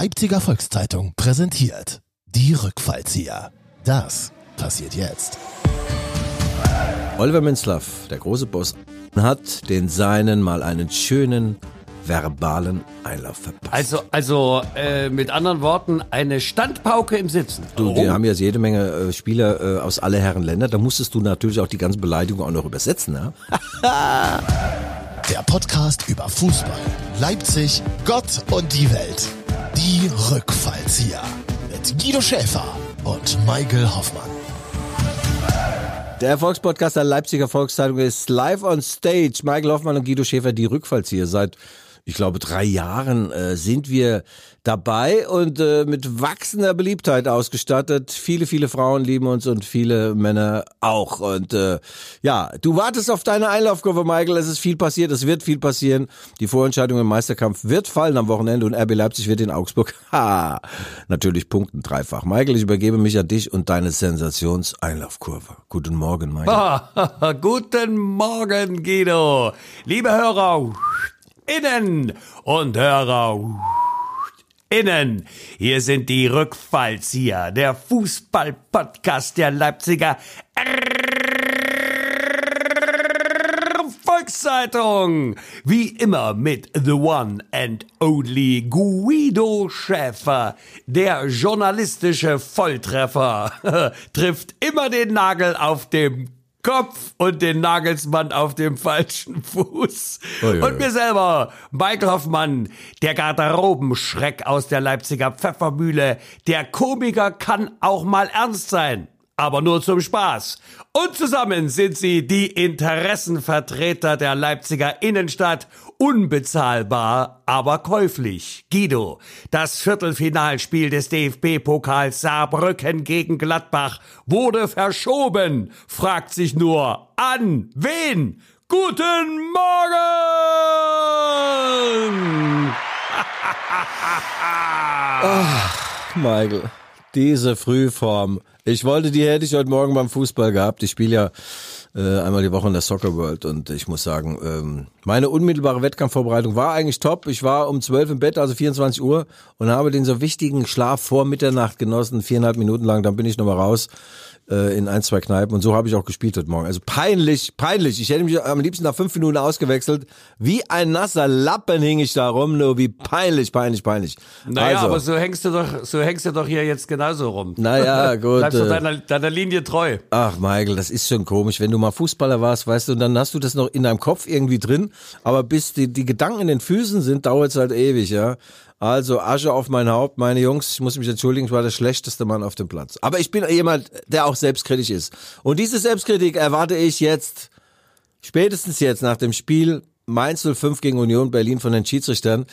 Leipziger Volkszeitung präsentiert die Rückfallzieher. Das passiert jetzt. Oliver Minzlaff, der große Boss, hat den Seinen mal einen schönen verbalen Einlauf verpasst. Also, also äh, mit anderen Worten, eine Standpauke im Sitzen. Du, die haben jetzt jede Menge äh, Spieler äh, aus alle Herren Länder. Da musstest du natürlich auch die ganzen Beleidigungen auch noch übersetzen. Ne? Der Podcast über Fußball, Leipzig, Gott und die Welt. Die Rückfallzieher mit Guido Schäfer und Michael Hoffmann. Der Erfolgspodcast der Leipziger Volkszeitung ist live on stage. Michael Hoffmann und Guido Schäfer, die Rückfallzieher. Seit ich glaube, drei Jahren äh, sind wir dabei und äh, mit wachsender Beliebtheit ausgestattet. Viele, viele Frauen lieben uns und viele Männer auch. Und äh, ja, du wartest auf deine Einlaufkurve, Michael. Es ist viel passiert, es wird viel passieren. Die Vorentscheidung im Meisterkampf wird fallen am Wochenende und RB Leipzig wird in Augsburg, ha, natürlich punkten dreifach. Michael, ich übergebe mich an dich und deine Sensationseinlaufkurve. Guten Morgen, Michael. Guten Morgen, Guido. Liebe Hörer, innen und Hörer innen. Hier sind die Rückfallzieher, der Fußball-Podcast der Leipziger Volkszeitung. Wie immer mit The One and Only Guido Schäfer. Der journalistische Volltreffer trifft immer den Nagel auf dem Kopf und den Nagelsmann auf dem falschen Fuß. Oh, ja, und mir selber, Michael Hoffmann, der Garderobenschreck aus der Leipziger Pfeffermühle. Der Komiker kann auch mal ernst sein aber nur zum Spaß. Und zusammen sind sie die Interessenvertreter der Leipziger Innenstadt, unbezahlbar, aber käuflich. Guido, das Viertelfinalspiel des DFB-Pokals Saarbrücken gegen Gladbach wurde verschoben, fragt sich nur, an wen? Guten Morgen! Ach, Michael, diese Frühform ich wollte, die hätte ich heute Morgen beim Fußball gehabt. Ich spiele ja äh, einmal die Woche in der Soccer World und ich muss sagen, ähm, meine unmittelbare Wettkampfvorbereitung war eigentlich top. Ich war um 12 im Bett, also 24 Uhr und habe den so wichtigen Schlaf vor Mitternacht genossen, viereinhalb Minuten lang. Dann bin ich nochmal raus äh, in ein, zwei Kneipen und so habe ich auch gespielt heute Morgen. Also peinlich, peinlich. Ich hätte mich am liebsten nach fünf Minuten ausgewechselt. Wie ein nasser Lappen hing ich da rum, nur wie peinlich, peinlich, peinlich. Naja, also, aber so hängst du doch, so hängst du doch hier jetzt genauso rum. Naja, gut. Bleibst du äh, deiner, deiner Linie treu. Ach, Michael, das ist schon komisch. Wenn du mal Fußballer warst, weißt du, und dann hast du das noch in deinem Kopf irgendwie drin, aber bis die, die Gedanken in den Füßen sind, dauert es halt ewig, ja. Also Asche auf mein Haupt, meine Jungs, ich muss mich entschuldigen, ich war der schlechteste Mann auf dem Platz. Aber ich bin jemand, der auch selbstkritisch ist. Und diese Selbstkritik erwarte ich jetzt, spätestens jetzt nach dem Spiel Mainz 05 gegen Union Berlin von den Schiedsrichtern.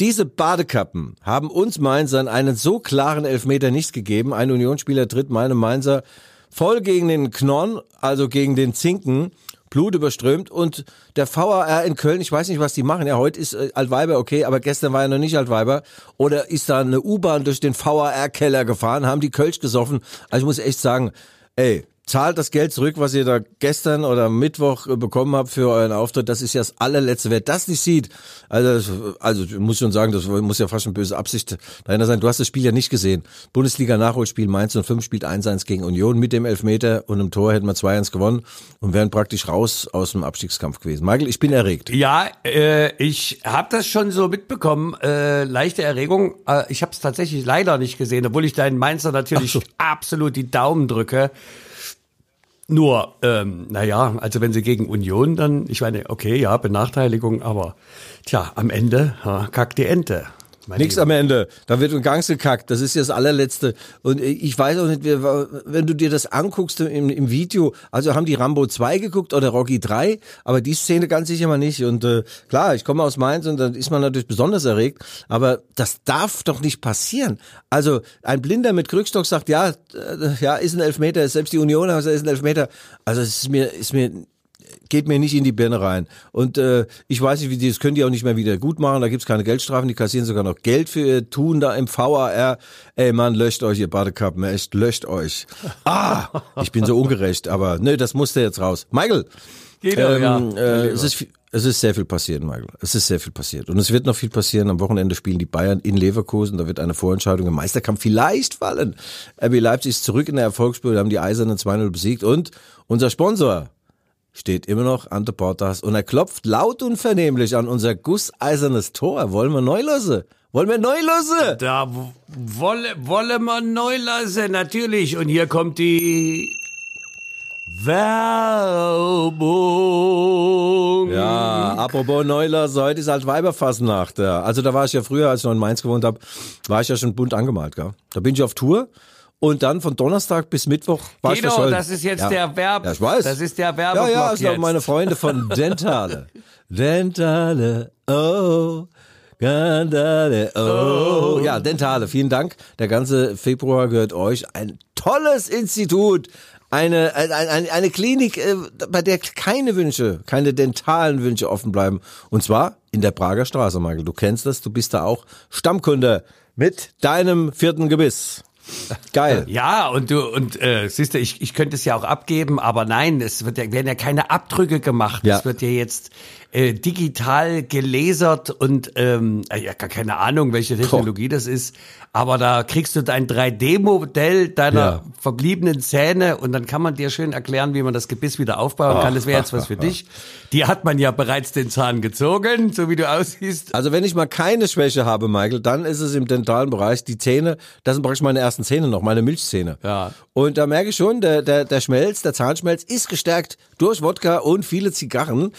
Diese Badekappen haben uns Mainzern einen so klaren Elfmeter nicht gegeben. Ein Unionsspieler tritt meinem Mainzer voll gegen den Knorn, also gegen den Zinken. Blut überströmt und der VAR in Köln, ich weiß nicht, was die machen. Ja, heute ist äh, Altweiber okay, aber gestern war ja noch nicht Altweiber. Oder ist da eine U-Bahn durch den VAR-Keller gefahren, haben die Kölsch gesoffen. Also ich muss echt sagen, ey, zahlt das Geld zurück, was ihr da gestern oder Mittwoch äh, bekommen habt für euren Auftritt. Das ist ja das allerletzte. Wer das nicht sieht, also, also ich muss schon sagen, das muss ja fast eine böse Absicht dahinter sein. Du hast das Spiel ja nicht gesehen. Bundesliga-Nachholspiel Mainz 05 spielt 1-1 gegen Union mit dem Elfmeter und im Tor hätten wir 2-1 gewonnen und wären praktisch raus aus dem Abstiegskampf gewesen. Michael, ich bin erregt. Ja, äh, ich habe das schon so mitbekommen. Äh, leichte Erregung. Äh, ich habe es tatsächlich leider nicht gesehen, obwohl ich deinen Mainzer natürlich so. absolut die Daumen drücke. Nur, ähm, naja, also wenn sie gegen Union, dann, ich meine, okay, ja, Benachteiligung, aber tja, am Ende ha, kackt die Ente. Nichts am Ende. Da wird ein Gang gekackt. Das ist ja das allerletzte. Und ich weiß auch nicht, wenn du dir das anguckst im, im Video, also haben die Rambo 2 geguckt oder Rocky 3, aber die Szene ganz sicher mal nicht. Und äh, klar, ich komme aus Mainz und dann ist man natürlich besonders erregt, aber das darf doch nicht passieren. Also ein Blinder mit Krückstock sagt, ja, äh, ja, ist ein Elfmeter, selbst die Union hat ist ein Elfmeter. Also es ist mir, ist mir geht mir nicht in die Birne rein. Und äh, ich weiß nicht, wie die, das können die auch nicht mehr wieder gut machen. Da gibt's keine Geldstrafen, die kassieren sogar noch Geld für ihr Tun da im VAR. Ey Mann, löscht euch, ihr Badekappen, echt, löscht euch. Ah, ich bin so ungerecht, aber ne, das musste jetzt raus. Michael, Geht ähm, ja, äh, es ist Es ist sehr viel passiert, Michael. Es ist sehr viel passiert. Und es wird noch viel passieren. Am Wochenende spielen die Bayern in Leverkusen. Da wird eine Vorentscheidung im Meisterkampf vielleicht fallen. RB Leipzig ist zurück in der Erfolgsspur. Wir haben die Eisernen 2-0 besiegt. Und unser Sponsor steht immer noch an der Portas. Und er klopft laut und vernehmlich an unser gusseisernes Tor. Wollen wir neu lassen? Wollen wir neu lassen? Da wolle, wolle man neu lassen, natürlich. Und hier kommt die Werbung. Ja, apropos Neulasse, heute ist halt Weiberfasnacht. Ja. Also da war ich ja früher, als ich noch in Mainz gewohnt habe, war ich ja schon bunt angemalt. Gell? Da bin ich auf Tour und dann von Donnerstag bis Mittwoch war ich Guido, verschollen. das ist jetzt ja. der Verb. Ja, ich weiß. Das ist der Ja, Werbeblock ja, das sind meine Freunde von Dentale. Dentale, oh. Dentale, oh. Ja, Dentale, vielen Dank. Der ganze Februar gehört euch. Ein tolles Institut. Eine, eine, eine, eine Klinik, äh, bei der keine Wünsche, keine dentalen Wünsche offen bleiben. Und zwar in der Prager Straße, Michael. Du kennst das, du bist da auch Stammkunde mit deinem vierten Gebiss. Geil. Ja, und du, und äh, siehst du, ich, ich könnte es ja auch abgeben, aber nein, es wird ja, werden ja keine Abdrücke gemacht. Ja. Es wird ja jetzt äh, digital gelasert und ähm, äh, ja, gar keine Ahnung, welche Technologie das ist, aber da kriegst du dein 3D-Modell deiner Ja. verbliebenen Zähne und dann kann man dir schön erklären, wie man das Gebiss wieder aufbauen kann. Das wäre jetzt was für dich. Die hat man ja bereits den Zahn gezogen, so wie du aussiehst. Also wenn ich mal keine Schwäche habe, Michael, dann ist es im dentalen Bereich die Zähne, das sind praktisch meine ersten Zähne noch, meine Milchzähne. Ja. Und da merke ich schon, der, der, der Schmelz, der Zahnschmelz ist gestärkt durch Wodka und viele Zigarren.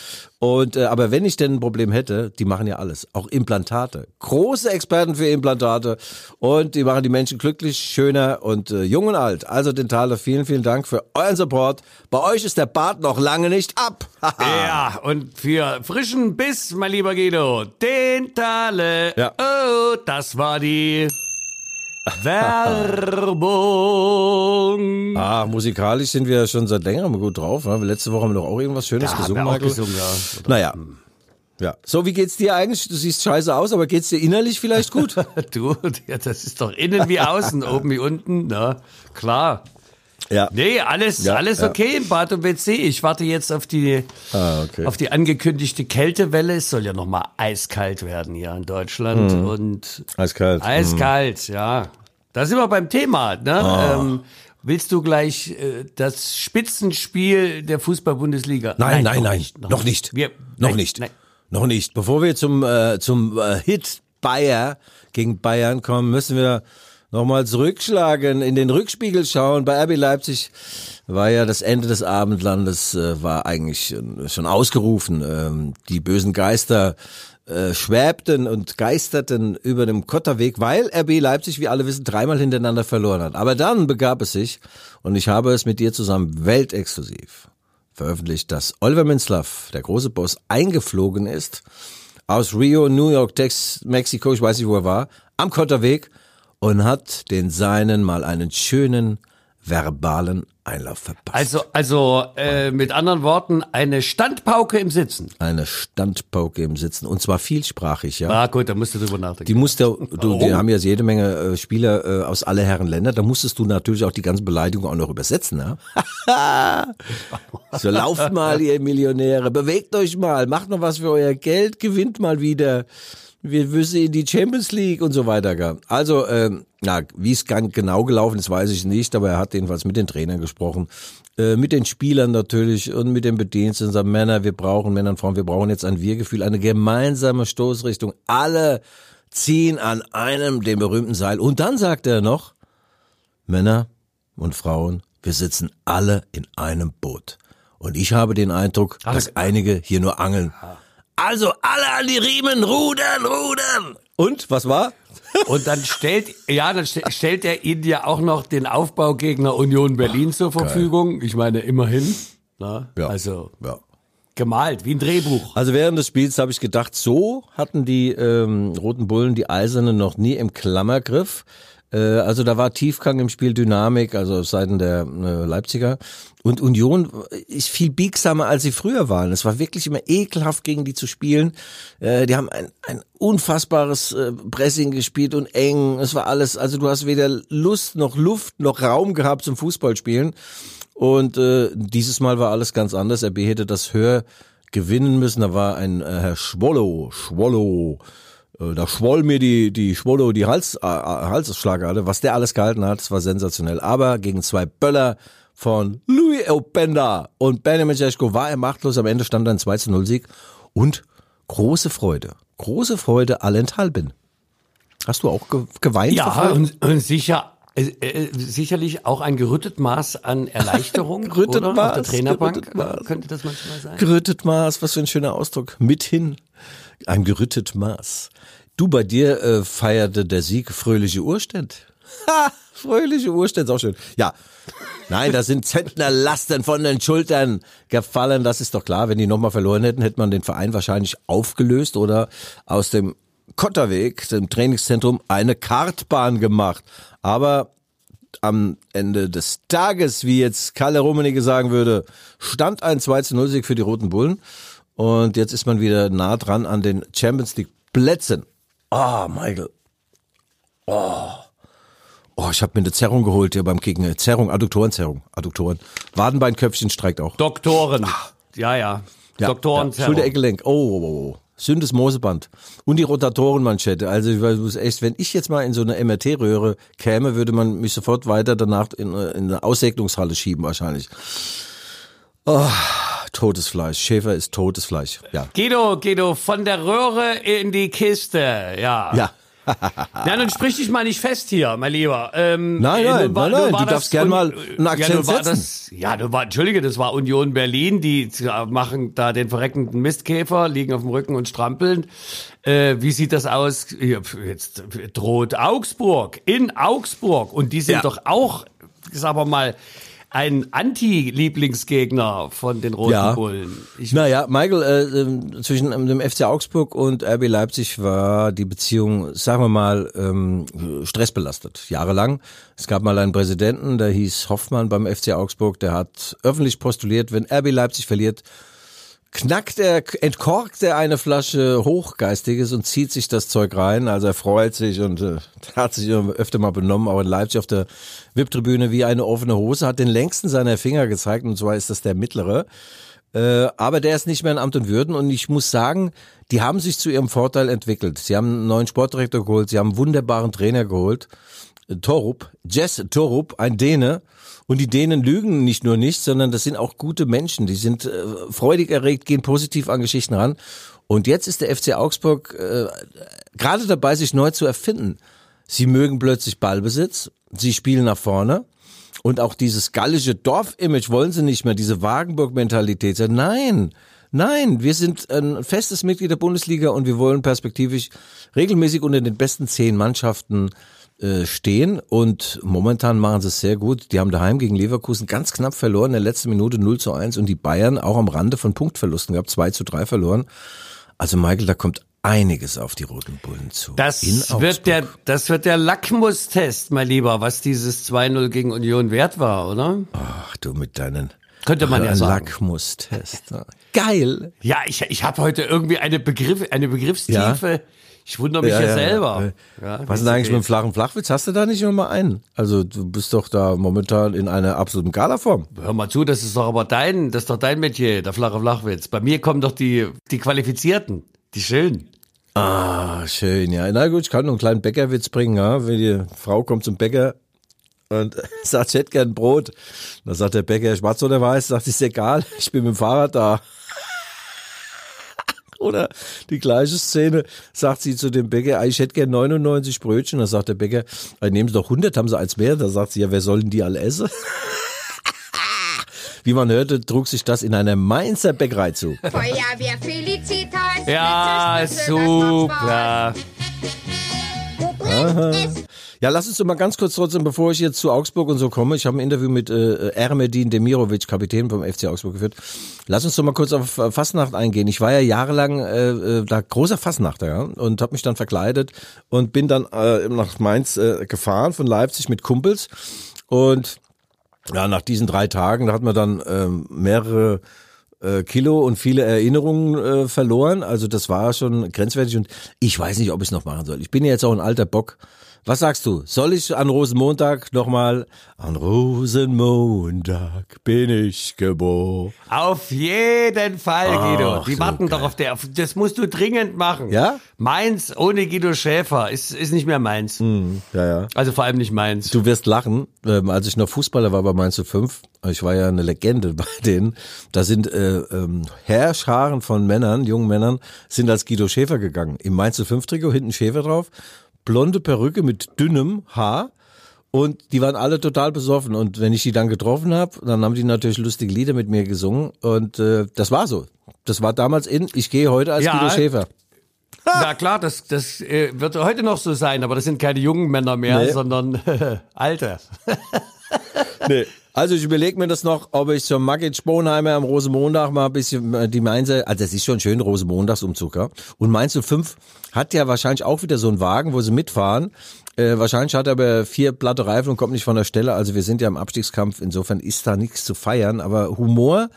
Und äh, aber wenn ich denn ein Problem hätte, die machen ja alles, auch Implantate. Große Experten für Implantate und die machen die Menschen glücklich, schöner und äh, jung und alt. Also Dentale, vielen, vielen Dank für euren Support. Bei euch ist der Bart noch lange nicht ab. Ja, und für frischen Biss, mein lieber Guido, Dentale. Ja. Oh, das war die Werbung. Ah, musikalisch sind wir schon seit längerem gut drauf. Ne? Letzte Woche haben wir doch auch irgendwas Schönes Ja, gesungen, haben wir auch gesungen, ja. Naja. Ja. So, wie geht's dir eigentlich? Du siehst scheiße aus, aber geht's dir innerlich vielleicht gut? Du, ja, das ist doch innen wie außen, oben wie unten, na, klar. Ja. Nee, alles, Ja, alles ja. okay im Bad und WC. Ich warte jetzt auf die, Ah, okay. auf die angekündigte Kältewelle. Es soll ja noch mal eiskalt werden hier in Deutschland Mhm. und Eiskalt. Eiskalt, ja. Da sind wir beim Thema. Ne? Ah. Ähm, willst du gleich äh, das Spitzenspiel der Fußball-Bundesliga? Nein, nein, noch nein. nicht, noch nicht. Wir, noch nein, nicht. Nein. Noch nicht. Bevor wir zum, äh, zum äh, Hit Bayer gegen Bayern kommen, müssen wir nochmal zurückschlagen, in den Rückspiegel schauen. Bei RB Leipzig war ja das Ende des Abendlandes, äh, war eigentlich schon ausgerufen. Ähm, die bösen Geister äh, schwäbten und geisterten über dem Kotterweg, weil RB Leipzig, wie alle wissen, dreimal hintereinander verloren hat. Aber dann begab es sich, und ich habe es mit dir zusammen weltexklusiv veröffentlicht, dass Oliver Minzlaff, der große Boss, eingeflogen ist aus Rio, New York, Tex, Mexiko, ich weiß nicht, wo er war, am Kotterweg und hat den Seinen mal einen schönen verbalen Einlauf verpasst. Also, also äh, mit anderen Worten, eine Standpauke im Sitzen. Eine Standpauke im Sitzen und zwar vielsprachig, ja. Ah gut, da musst du drüber nachdenken. Die musst du, du die haben ja jede Menge äh, Spieler äh, aus alle Herren Länder, da musstest du natürlich auch die ganzen Beleidigungen auch noch übersetzen, ja? so lauft mal, ihr Millionäre, bewegt euch mal, macht noch was für euer Geld, gewinnt mal wieder. Wir müssen in die Champions League und so weiter. gell? Also, ähm, na, wie es ganz genau gelaufen ist, weiß ich nicht, aber er hat jedenfalls mit den Trainern gesprochen, äh, mit den Spielern natürlich und mit den Bediensteten. Sagt, Männer, wir brauchen, Männer und Frauen, wir brauchen jetzt ein Wir-Gefühl, eine gemeinsame Stoßrichtung. Alle ziehen an einem, dem berühmten Seil. Und dann sagt er noch, Männer und Frauen, wir sitzen alle in einem Boot. Und ich habe den Eindruck, dass einige hier nur angeln. Also alle an die Riemen, rudern, rudern. Und, was war? Und dann stellt, ja, dann st stellt er ihnen ja auch noch den Aufbaugegner Union Berlin zur Verfügung. Ich meine, immerhin. Na, Ja. Also Ja. gemalt, wie ein Drehbuch. Also während des Spiels habe ich gedacht, so hatten die ähm, Roten Bullen die Eisernen noch nie im Klammergriff. Äh, also da war Tiefgang im Spiel, Dynamik, also auf Seiten der äh, Leipziger. Und Union ist viel biegsamer, als sie früher waren. Es war wirklich immer ekelhaft, gegen die zu spielen. Äh, die haben ein, ein unfassbares Pressing gespielt und eng. Es war alles, also du hast weder Lust noch Luft noch Raum gehabt zum Fußballspielen. Und äh, dieses Mal war alles ganz anders. RB hätte das höher gewinnen müssen. Da war ein äh, Herr Schwollo, Schwollo, äh, da schwoll mir die, die Schwollo die Hals, äh, Halsschlagader. Was der alles gehalten hat, das war sensationell. Aber gegen zwei Böller von Louis Openda und Benjamin Jeschko war er machtlos. Am Ende stand ein 2 zu 0 Sieg und große Freude. Große Freude allenthalben. Hast du auch ge geweint? Ja, und, und sicher äh, äh, sicherlich auch ein gerüttet Maß an Erleichterung gerüttet oder? Maß, auf der Trainerbank könnte das manchmal sein. Gerüttet Maß, was für ein schöner Ausdruck. Mithin ein gerüttet Maß. Du, bei dir äh, feierte der Sieg fröhliche Urständ. Ha, fröhliche Urständ, auch schön. Ja, nein, da sind Zentnerlasten von den Schultern gefallen. Das ist doch klar. Wenn die nochmal verloren hätten, hätte man den Verein wahrscheinlich aufgelöst oder aus dem Kotterweg, dem Trainingszentrum, eine Kartbahn gemacht. Aber am Ende des Tages, wie jetzt Kalle Rummenigge sagen würde, stand ein 2 0 Sieg für die Roten Bullen. Und jetzt ist man wieder nah dran an den Champions League Plätzen. Ah, oh, Michael. Oh. Oh, ich habe mir eine Zerrung geholt hier beim Kicken. Zerrung, Adduktorenzerrung, Adduktoren. Wadenbeinköpfchen streikt auch. Doktoren. Ach. Ja, ja. ja Doktorenzerrung. Ja. Schulter-Eckgelenk. Oh, oh, oh. oh. Sündes Moseband und die Rotatorenmanschette. Also ich weiß echt, wenn ich jetzt mal in so eine MRT-Röhre käme, würde man mich sofort weiter danach in, in eine Aussegnungshalle schieben wahrscheinlich. Oh, totes Fleisch. Schäfer ist totes Fleisch. Ja. Guido, Guido, von der Röhre in die Kiste. Ja. Ja. Ja, dann sprich dich mal nicht fest hier, mein Lieber. Ähm, nein, nein, war, nein, nein, du darfst gerne mal einen Akzent ja, setzen. Das, ja, du war, entschuldige, das war Union Berlin, die machen da den verreckenden Mistkäfer, liegen auf dem Rücken und strampeln. Äh, wie sieht das aus? Jetzt droht Augsburg, in Augsburg. Und die sind ja. doch auch, sag mal, ein Anti-Lieblingsgegner von den Roten ja. Bullen. Ich naja, Michael, äh, ähm, zwischen ähm, dem FC Augsburg und RB Leipzig war die Beziehung, sagen wir mal, ähm, stressbelastet, jahrelang. Es gab mal einen Präsidenten, der hieß Hoffmann beim FC Augsburg, der hat öffentlich postuliert, wenn RB Leipzig verliert, knackt er, entkorkt er eine Flasche Hochgeistiges und zieht sich das Zeug rein. Also er freut sich und äh, hat sich öfter mal benommen, auch in Leipzig auf der VIP-Tribüne wie eine offene Hose, hat den längsten seiner Finger gezeigt und zwar ist das der mittlere. Äh, aber der ist nicht mehr in Amt und Würden und ich muss sagen, die haben sich zu ihrem Vorteil entwickelt. Sie haben einen neuen Sportdirektor geholt, sie haben einen wunderbaren Trainer geholt. Torup, Jess Torup, ein Däne, und die Dänen lügen nicht nur nicht, sondern das sind auch gute Menschen. Die sind äh, freudig erregt, gehen positiv an Geschichten ran. Und jetzt ist der FC Augsburg äh, gerade dabei, sich neu zu erfinden. Sie mögen plötzlich Ballbesitz, sie spielen nach vorne. Und auch dieses gallische Dorf-Image wollen sie nicht mehr, diese Wagenburg-Mentalität. Nein, nein, wir sind ein festes Mitglied der Bundesliga und wir wollen perspektivisch regelmäßig unter den besten zehn Mannschaften äh, stehen und momentan machen sie es sehr gut. Die haben daheim gegen Leverkusen ganz knapp verloren, in der letzten Minute 0 zu 1 und die Bayern auch am Rande von Punktverlusten gehabt, 2 zu 3 verloren. Also Michael, da kommt einiges auf die Roten Bullen zu. Das wird der, das wird der Lackmustest, mein Lieber, was dieses 2-0 gegen Union wert war, oder? Ach, du mit deinen könnte man ja sagen. Lackmustest. Geil. Ja, ich, ich habe heute irgendwie eine Begriff, eine Begriffstiefe. Ja? Ich wundere mich ja, ja, ja selber. Ja. Was ist denn eigentlich mit dem flachen Flachwitz? Hast du da nicht immer einen? Also du bist doch da momentan in einer absoluten Galaform. Hör mal zu, das ist doch aber dein, das ist doch dein Metier, der flache Flachwitz. Bei mir kommen doch die, die Qualifizierten, die schönen. Ah, schön, ja. Na gut, ich kann noch einen kleinen Bäckerwitz bringen, ja. Wenn die Frau kommt zum Bäcker und sagt, ich hätte gern Brot. Dann sagt der Bäcker, schwarz oder weiß? Sagt, ist egal, ich bin mit dem Fahrrad da. Oder die gleiche Szene sagt sie zu dem Bäcker, ich hätte gern 99 Brötchen. Da sagt der Bäcker, nehmen Sie doch 100, haben Sie eins mehr. Da sagt sie, ja, wer sollen die alle essen? Wie man hörte, trug sich das in einer Mainzer Bäckerei zu. Feuerwehr Felicitas. Ja, super. Aha. Ja, lass uns doch mal ganz kurz trotzdem, bevor ich jetzt zu Augsburg und so komme, ich habe ein Interview mit äh, Ermedin Demirovic, Kapitän vom FC Augsburg geführt. Lass uns doch mal kurz auf äh, Fastnacht eingehen. Ich war ja jahrelang äh, äh, da großer Fastnachter ja, und habe mich dann verkleidet und bin dann äh, nach Mainz äh, gefahren von Leipzig mit Kumpels und ja, nach diesen drei Tagen, da hat man dann äh, mehrere äh, Kilo und viele Erinnerungen äh, verloren. Also das war schon grenzwertig und ich weiß nicht, ob ich es noch machen soll. Ich bin ja jetzt auch ein alter Bock Was sagst du? Soll ich an Rosenmontag nochmal? An Rosenmontag bin ich geboren. Auf jeden Fall, Guido. Ach, Die so warten doch geil. auf der. Das musst du dringend machen. Ja? Meins ohne Guido Schäfer ist, ist nicht mehr meins. Ja, ja. Also vor allem nicht meins. Du wirst lachen, ähm, als ich noch Fußballer war bei Mainz 05, ich war ja eine Legende bei denen, da sind äh, ähm, Herrscharen von Männern, jungen Männern, sind als Guido Schäfer gegangen. Im Mainz 05 Trikot, hinten Schäfer drauf, blonde Perücke mit dünnem Haar und die waren alle total besoffen. Und wenn ich die dann getroffen habe, dann haben die natürlich lustige Lieder mit mir gesungen und äh, das war so. Das war damals in, ich gehe heute als Ja. Guido Schäfer. Na klar, das, das äh, wird heute noch so sein, aber das sind keine jungen Männer mehr, Nee. sondern alte. Nee. Also ich überlege mir das noch, ob ich zum Margit Sponheimer am Rosenmontag mal ein bisschen äh, die Mainzer, also das ist schon schön, Rosenmontagsumzug, ja. Und Mainz 05 hat ja wahrscheinlich auch wieder so einen Wagen, wo sie mitfahren. Äh, wahrscheinlich hat er aber vier platte Reifen und kommt nicht von der Stelle. Also wir sind ja im Abstiegskampf, insofern ist da nichts zu feiern. Aber Humor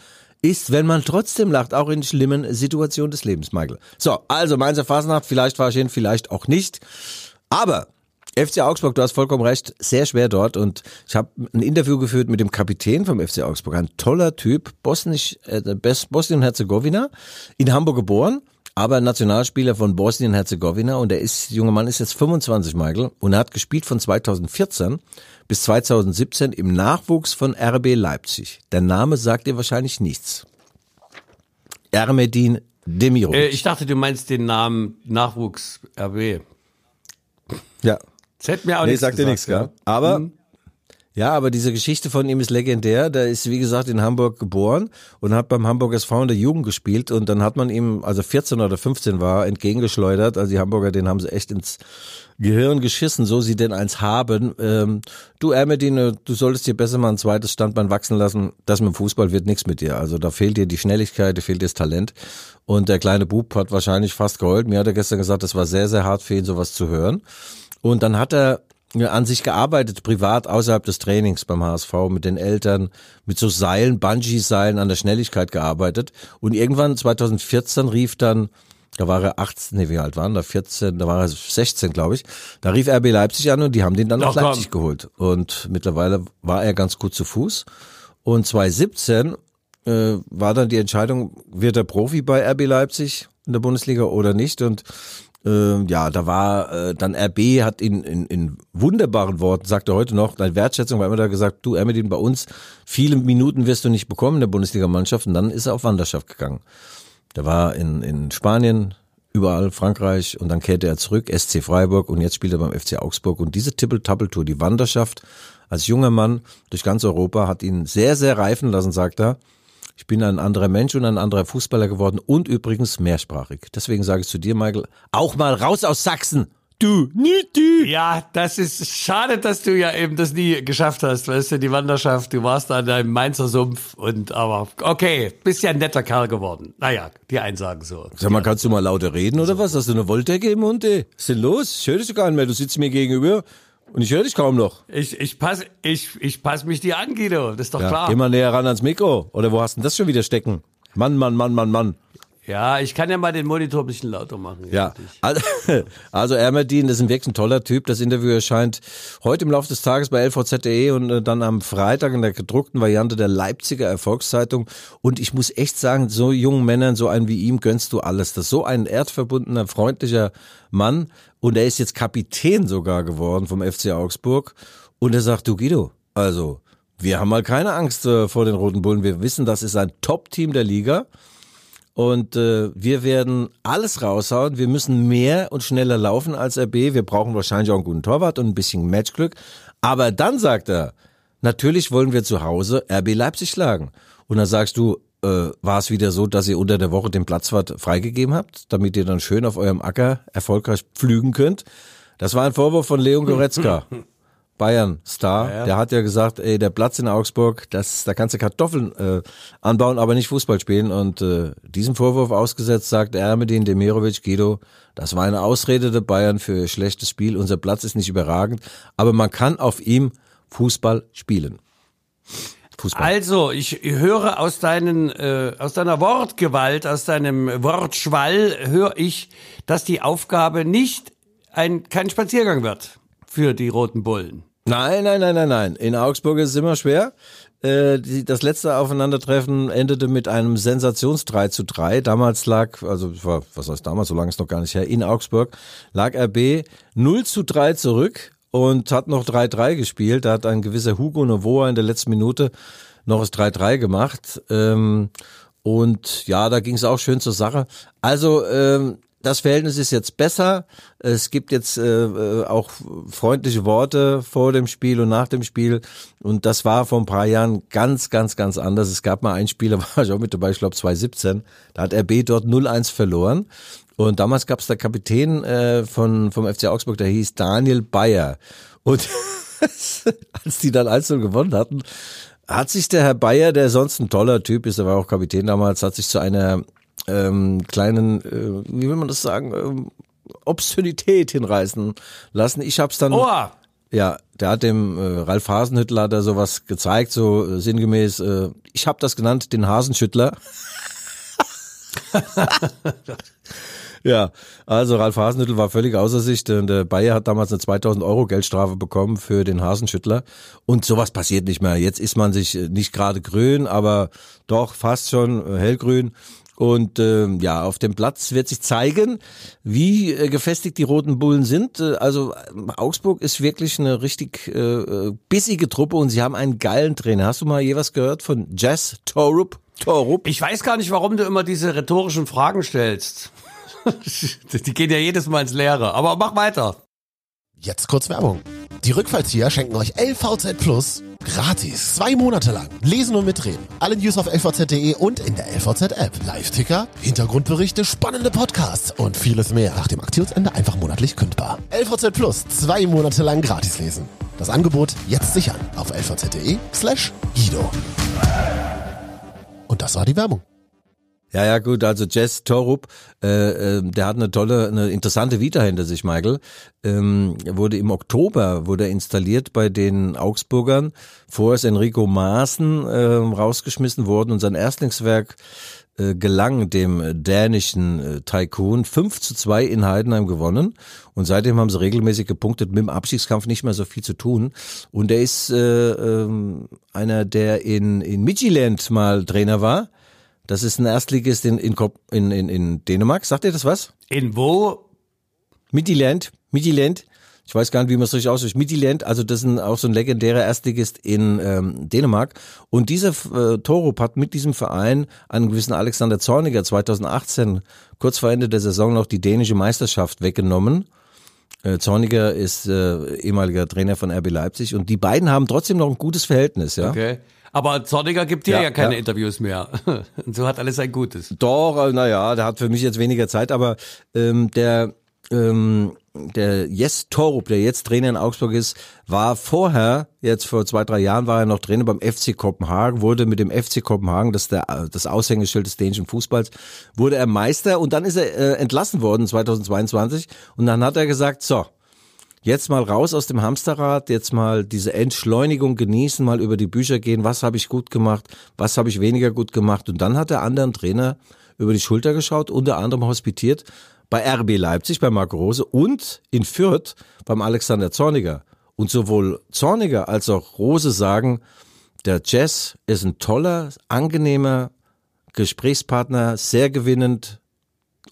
ist, wenn man trotzdem lacht, auch in schlimmen Situationen des Lebens, Michael. So, also Mainzer Fasnacht, vielleicht fahre ich hin, vielleicht auch nicht. Aber FC Augsburg, du hast vollkommen recht, sehr schwer dort und ich habe ein Interview geführt mit dem Kapitän vom FC Augsburg, ein toller Typ, Bosnisch, äh, Bos- Bosnien-Herzegowina, in Hamburg geboren, aber Nationalspieler von Bosnien-Herzegowina und der ist, junge Mann ist jetzt 25, Michael, und er hat gespielt von 2014 bis 2017 im Nachwuchs von RB Leipzig. Der Name sagt dir wahrscheinlich nichts. Ermedin Demirovic. Äh, ich dachte, du meinst den Namen Nachwuchs RB. ja. Das hätte mir auch Nee, nichts sagt dir gesagt, nichts, gell? ja. Aber ja, aber diese Geschichte von ihm ist legendär. Der ist, wie gesagt, in Hamburg geboren und hat beim Hamburg SV in der Jugend gespielt und dann hat man ihm, also 14 oder 15 war, entgegengeschleudert. Also die Hamburger, den haben sie echt ins Gehirn geschissen, so sie denn eins haben. Ähm, du Ermedine, du solltest dir besser mal ein zweites Standbein wachsen lassen. Das mit dem Fußball wird nichts mit dir. Also da fehlt dir die Schnelligkeit, da fehlt dir das Talent. Und der kleine Bub hat wahrscheinlich fast geheult. Mir hat er gestern gesagt, das war sehr, sehr hart für ihn, sowas zu hören. Und dann hat er ja, an sich gearbeitet, privat, außerhalb des Trainings beim HSV, mit den Eltern, mit so Seilen, Bungee-Seilen an der Schnelligkeit gearbeitet. Und irgendwann 2014 rief dann, da war er 18, nee, wie alt waren da? 14, da war er 16, glaube ich. Da rief RB Leipzig an und die haben den dann nach Ach, komm. Leipzig geholt. Und mittlerweile war er ganz gut zu Fuß. Und 2017 äh, war dann die Entscheidung, wird er Profi bei RB Leipzig in der Bundesliga oder nicht? Und äh, ja, da war äh, dann RB hat in, in, in wunderbaren Worten, sagt er heute noch, deine Wertschätzung war immer da gesagt, du Ermedin, bei uns viele Minuten wirst du nicht bekommen in der Bundesligamannschaft und dann ist er auf Wanderschaft gegangen. Der war in, in Spanien, überall Frankreich und dann kehrte er zurück, SC Freiburg und jetzt spielt er beim FC Augsburg und diese Tippel-Tappel-Tour, die Wanderschaft als junger Mann durch ganz Europa hat ihn sehr, sehr reifen lassen, sagt er. Ich bin ein anderer Mensch und ein anderer Fußballer geworden und übrigens mehrsprachig. Deswegen sage ich zu dir, Michael, auch mal raus aus Sachsen. Du, nicht du. Ja, das ist schade, dass du ja eben das nie geschafft hast, weißt du, die Wanderschaft, du warst da in deinem Mainzer Sumpf und aber okay, bist ja ein netter Kerl geworden. Naja, die einen sagen so. Sag mal, kannst du mal lauter reden oder was? Hast du eine Wolldecke im Mund, ey? Was ist denn los? Ich höre dich gar nicht mehr. Du sitzt mir gegenüber und ich höre dich kaum noch. Ich, ich pass, ich, ich pass mich dir an, Guido, das ist doch Ja, klar. geh mal näher ran ans Mikro. Oder wo hast denn das schon wieder stecken? Mann, Mann, Mann, Mann, Mann. Ja, ich kann ja mal den Monitor ein bisschen lauter machen. Ja, also, also Ermedin, das ist ein wirklich ein toller Typ. Das Interview erscheint heute im Laufe des Tages bei lvz.de und äh, dann am Freitag in der gedruckten Variante der Leipziger Erfolgszeitung. Und ich muss echt sagen, so jungen Männern, so einen wie ihm, gönnst du alles. Das ist so ein erdverbundener, freundlicher Mann. Und er ist jetzt Kapitän sogar geworden vom FC Augsburg. Und er sagt, du Guido, also wir haben mal keine Angst äh, vor den Roten Bullen. Wir wissen, das ist ein Top-Team der Liga. Und äh, wir werden alles raushauen. Wir müssen mehr und schneller laufen als RB. Wir brauchen wahrscheinlich auch einen guten Torwart und ein bisschen Matchglück. Aber dann sagt er, natürlich wollen wir zu Hause RB Leipzig schlagen. Und dann sagst du, äh, war es wieder so, dass ihr unter der Woche den Platzwart freigegeben habt, damit ihr dann schön auf eurem Acker erfolgreich pflügen könnt? Das war ein Vorwurf von Leon Goretzka. Bayern-Star, der hat ja gesagt, ey, der Platz in Augsburg, das, da kannst du Kartoffeln äh, anbauen, aber nicht Fußball spielen. Und äh, diesem Vorwurf ausgesetzt sagt Ermedin Demirovic, Guido, das war eine Ausrede der Bayern für schlechtes Spiel. Unser Platz ist nicht überragend, aber man kann auf ihm Fußball spielen. Fußball. Also, ich höre aus deinen, äh, aus deiner Wortgewalt, aus deinem Wortschwall, höre ich, dass die Aufgabe nicht ein, kein Spaziergang wird. für die Roten Bullen. Nein, nein, nein, nein, nein. In Augsburg ist es immer schwer. Äh, das letzte Aufeinandertreffen endete mit einem Sensations 3 zu 3. Damals lag, also was heißt damals, so lange ist noch gar nicht her, in Augsburg lag RB 0 zu 3 zurück und hat noch 3-3 gespielt. Da hat ein gewisser Hugo Novoa in der letzten Minute noch das 3-3 gemacht. Ähm, und ja, da ging es auch schön zur Sache. Also ähm, das Verhältnis ist jetzt besser. Es gibt jetzt äh, äh, auch freundliche Worte vor dem Spiel und nach dem Spiel. Und das war vor ein paar Jahren ganz, ganz, ganz anders. Es gab mal ein Spiel, da war ich auch mit dabei, ich glaube 2017. Da hat RB dort 0-1 verloren. Und damals gab es der Kapitän äh, von, vom FC Augsburg, der hieß Daniel Bayer. Und als die dann 1-0 gewonnen hatten, hat sich der Herr Bayer, der sonst ein toller Typ ist, der war auch Kapitän damals, hat sich zu einer ähm, kleinen, äh, wie will man das sagen, ähm, Obszönität hinreißen lassen. Ich hab's dann. Oha! Ja, der hat dem äh, Ralf Hasenhüttler da sowas gezeigt, so äh, sinngemäß, äh, ich habe das genannt, den Hasenschüttler. ja, also Ralf Hasenhüttl war völlig außer sich. Der Bayer hat damals eine 2000 Euro Geldstrafe bekommen für den Hasenschüttler. Und sowas passiert nicht mehr. Jetzt ist man sich äh, nicht gerade grün, aber doch fast schon äh, hellgrün. Und äh, ja, auf dem Platz wird sich zeigen, wie äh, gefestigt die Roten Bullen sind. Äh, also Augsburg ist wirklich eine richtig äh, äh, bissige Truppe und sie haben einen geilen Trainer. Hast du mal je was gehört von Jess Torup? Torup? Ich weiß gar nicht, warum du immer diese rhetorischen Fragen stellst. Die gehen ja jedes Mal ins Leere. Aber mach weiter. Jetzt kurz Werbung. Die Rückfallzieher schenken euch LVZ Plus gratis. Zwei Monate lang. Lesen und mitreden. Alle News auf lvz.de und in der LVZ-App. Live-Ticker, Hintergrundberichte, spannende Podcasts und vieles mehr. Nach dem Aktionsende einfach monatlich kündbar. LVZ Plus. Zwei Monate lang gratis lesen. Das Angebot jetzt sichern auf lvz.de slash Guido. Und das war die Werbung. Ja, ja, gut, also Jess Torup, äh, äh, der hat eine tolle, eine interessante Vita hinter sich, Michael. Ähm, wurde im Oktober, wurde er installiert bei den Augsburgern. Vorher ist Enrico Maaßen äh, rausgeschmissen worden und sein Erstlingswerk äh, gelang dem dänischen äh, Tycoon 5 zu 2 in Heidenheim gewonnen und seitdem haben sie regelmäßig gepunktet, mit dem Abstiegskampf nicht mehr so viel zu tun und er ist äh, äh, einer, der in, in Midtjylland mal Trainer war das ist ein Erstligist in, in, in, in, in Dänemark. Sagt ihr das was? In wo? Midtjylland. Midtjylland. Ich weiß gar nicht, wie man es richtig ausspricht. Midtjylland, also das ist auch so ein legendärer Erstligist in ähm, Dänemark. Und dieser äh, Torup hat mit diesem Verein einen gewissen Alexander Zorniger 2018, kurz vor Ende der Saison, noch die dänische Meisterschaft weggenommen. Äh, Zorniger ist äh, ehemaliger Trainer von RB Leipzig und die beiden haben trotzdem noch ein gutes Verhältnis, ja. Okay. Aber Zorniger gibt dir ja, ja keine ja. Interviews mehr. Und so hat alles ein Gutes. Doch, äh, naja, der hat für mich jetzt weniger Zeit, aber ähm, der ähm, der Jes Torup, der jetzt Trainer in Augsburg ist, war vorher, jetzt vor zwei, drei Jahren war er noch Trainer beim FC Kopenhagen, wurde mit dem FC Kopenhagen, das ist der, das Aushängeschild des dänischen Fußballs, wurde er Meister und dann ist er äh, entlassen worden 2022 und dann hat er gesagt, so, jetzt mal raus aus dem Hamsterrad, jetzt mal diese Entschleunigung genießen, mal über die Bücher gehen, was habe ich gut gemacht, was habe ich weniger gut gemacht. Und dann hat der anderen Trainer über die Schulter geschaut, unter anderem hospitiert bei RB Leipzig, bei Marco Rose und in Fürth beim Alexander Zorniger. Und sowohl Zorniger als auch Rose sagen, der Jazz ist ein toller, angenehmer Gesprächspartner, sehr gewinnend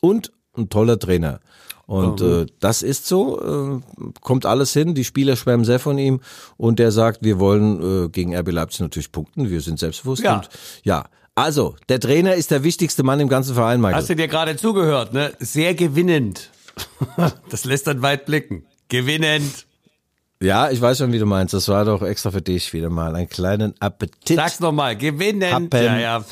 und ein toller Trainer. Und mhm. äh, das ist so, äh, kommt alles hin, die Spieler schwärmen sehr von ihm und der sagt, wir wollen äh, gegen RB Leipzig natürlich punkten, wir sind selbstbewusst ja. und ja, also, der Trainer ist der wichtigste Mann im ganzen Verein, Michael. Hast du dir gerade zugehört, ne? Sehr gewinnend. das lässt dann weit blicken. Gewinnend. Ja, ich weiß schon, wie du meinst. Das war doch extra für dich wieder mal. Einen kleinen Appetit. Sag's nochmal, gewinnen. Happen. Ja, ja.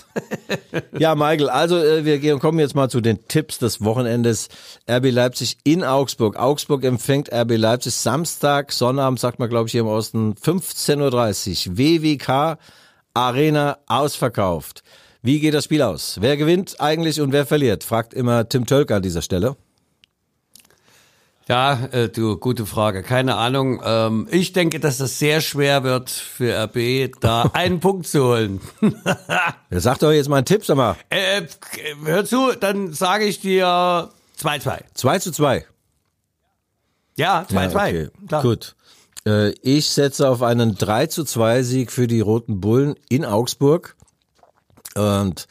ja, Michael, also äh, wir gehen, kommen jetzt mal zu den Tipps des Wochenendes. RB Leipzig in Augsburg. Augsburg empfängt RB Leipzig Samstag, Sonnabend, sagt man glaube ich hier im Osten, 15.30 Uhr. WWK Arena ausverkauft. Wie geht das Spiel aus? Wer gewinnt eigentlich und wer verliert? Fragt immer Tim Tölker an dieser Stelle. Ja, äh, du, gute Frage. Keine Ahnung. Ähm, ich denke, dass das sehr schwer wird für RB, da einen Punkt zu holen. ja, sag doch jetzt mal einen Tipp, sag mal. Äh, hör zu, dann sage ich dir 2-2. 2 zu 2. Ja, 2-2. Ja, okay. Klar. Gut. Äh, ich setze auf einen 3 zu 2 Sieg für die Roten Bullen in Augsburg. Und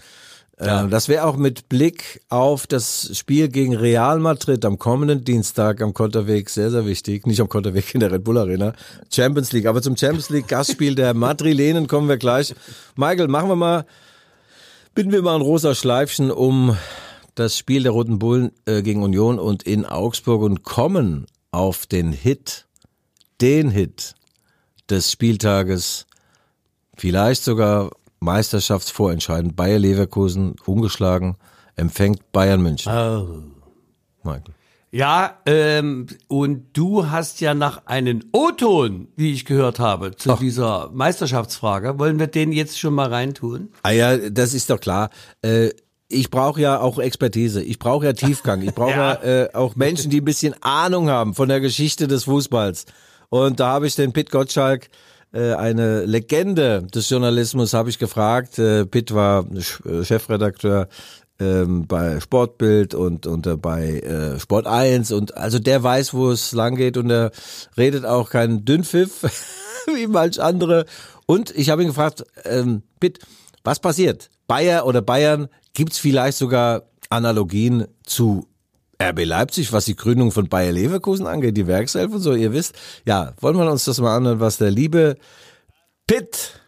äh, das wäre auch mit Blick auf das Spiel gegen Real Madrid am kommenden Dienstag am Konterweg sehr, sehr wichtig. Nicht am Konterweg in der Red Bull Arena. Champions League. Aber zum Champions League Gastspiel der Madrilenen kommen wir gleich. Michael, machen wir mal, binden wir mal ein rosa Schleifchen um das Spiel der Roten Bullen äh, gegen Union und in Augsburg und kommen auf den Hit, den Hit des Spieltages, vielleicht sogar Meisterschaftsvorentscheidend. Bayer Leverkusen ungeschlagen, empfängt Bayern München. Oh. Michael. Ja, ähm, und du hast ja nach einen O-Ton, wie ich gehört habe, zu Ach. dieser Meisterschaftsfrage. Wollen wir den jetzt schon mal reintun? Ah ja, das ist doch klar. Äh, ich brauche ja auch Expertise. Ich brauche ja Tiefgang. Ich brauche ja, Ja. äh, auch Menschen, die ein bisschen Ahnung haben von der Geschichte des Fußballs. Und da habe ich den Pitt Gottschalk, eine Legende des Journalismus, habe ich gefragt. Äh, Pitt war äh, Chefredakteur ähm, bei Sportbild und, und äh, bei äh, Sport 1 und also der weiß, wo es lang geht und er redet auch keinen Dünnpfiff wie manch andere. Und ich habe ihn gefragt, ähm, Pitt, was passiert? Bayer oder Bayern, gibt's vielleicht sogar Analogien zu RB Leipzig, was die Gründung von Bayer Leverkusen angeht, die Werkself und so, ihr wisst. Ja, wollen wir uns das mal anhören, was der liebe Pitt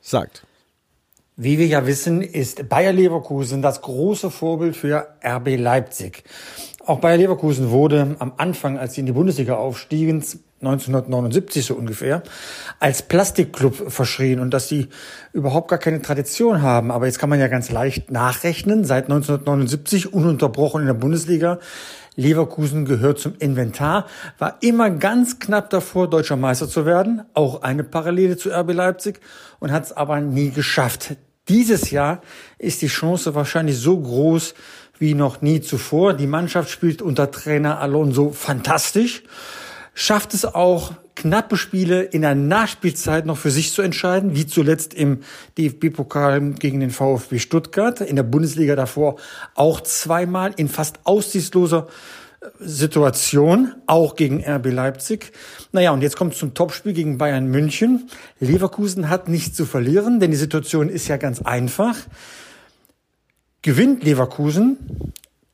sagt. Wie wir ja wissen, ist Bayer Leverkusen das große Vorbild für RB Leipzig. Auch Bayer Leverkusen wurde am Anfang, als sie in die Bundesliga aufstiegen, 1979 so ungefähr, als Plastikclub verschrien und dass sie überhaupt gar keine Tradition haben. Aber jetzt kann man ja ganz leicht nachrechnen. Seit 1979 ununterbrochen in der Bundesliga. Leverkusen gehört zum Inventar, war immer ganz knapp davor, deutscher Meister zu werden. Auch eine Parallele zu RB Leipzig und hat es aber nie geschafft. Dieses Jahr ist die Chance wahrscheinlich so groß wie noch nie zuvor. Die Mannschaft spielt unter Trainer Alonso fantastisch, schafft es auch, knappe Spiele in der Nachspielzeit noch für sich zu entscheiden, wie zuletzt im DFB-Pokal gegen den VfB Stuttgart, in der Bundesliga davor auch zweimal in fast aussichtsloser Situation, auch gegen RB Leipzig. Naja, und jetzt kommt es zum Topspiel gegen Bayern München. Leverkusen hat nichts zu verlieren, denn die Situation ist ja ganz einfach. Gewinnt Leverkusen,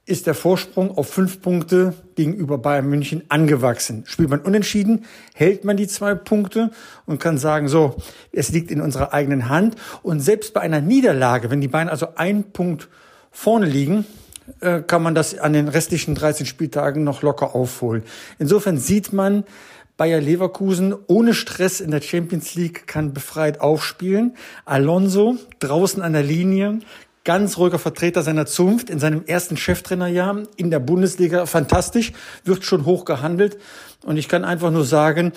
ist der Vorsprung auf fünf Punkte gegenüber Bayern München angewachsen. Spielt man unentschieden, hält man die zwei Punkte und kann sagen, so, es liegt in unserer eigenen Hand. Und selbst bei einer Niederlage, wenn die Bayern also ein Punkt vorne liegen, äh, kann man das an den restlichen 13 Spieltagen noch locker aufholen. Insofern sieht man, Bayer Leverkusen ohne Stress in der Champions League kann befreit aufspielen. Alonso draußen an der Linie, ganz ruhiger Vertreter seiner Zunft in seinem ersten Cheftrainerjahr in der Bundesliga, fantastisch, wird schon hoch gehandelt. Und ich kann einfach nur sagen,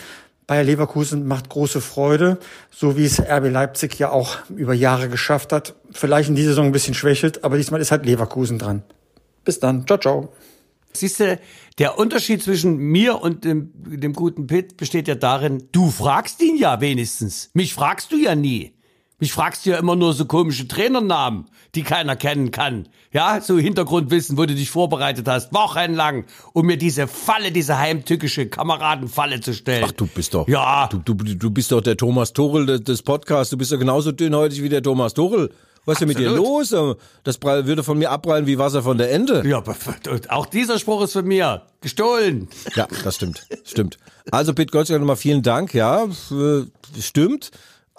Bayer Leverkusen macht große Freude, so wie es RB Leipzig ja auch über Jahre geschafft hat. Vielleicht in dieser Saison ein bisschen schwächelt, aber diesmal ist halt Leverkusen dran. Bis dann. Ciao, ciao. Siehst du, der Unterschied zwischen mir und dem, dem guten Pitt besteht ja darin, du fragst ihn ja wenigstens. Mich fragst du ja nie. Mich fragst du ja immer nur so komische Trainernamen, die keiner kennen kann. Ja, so Hintergrundwissen, wo du dich vorbereitet hast, wochenlang, um mir diese Falle, diese heimtückische Kameradenfalle zu stellen. Ach, du bist doch. Ja. Du, du, du bist doch der Thomas Tuchel des, des Podcasts. Du bist doch genauso dünnhäutig wie der Thomas Tuchel. Was ist denn mit dir los? Das würde von mir abprallen wie Wasser von der Ente. Ja, auch dieser Spruch ist von mir. Gestohlen. Ja, das stimmt. Stimmt. Also, Pete Gottschalk, nochmal vielen Dank. Ja, äh, stimmt.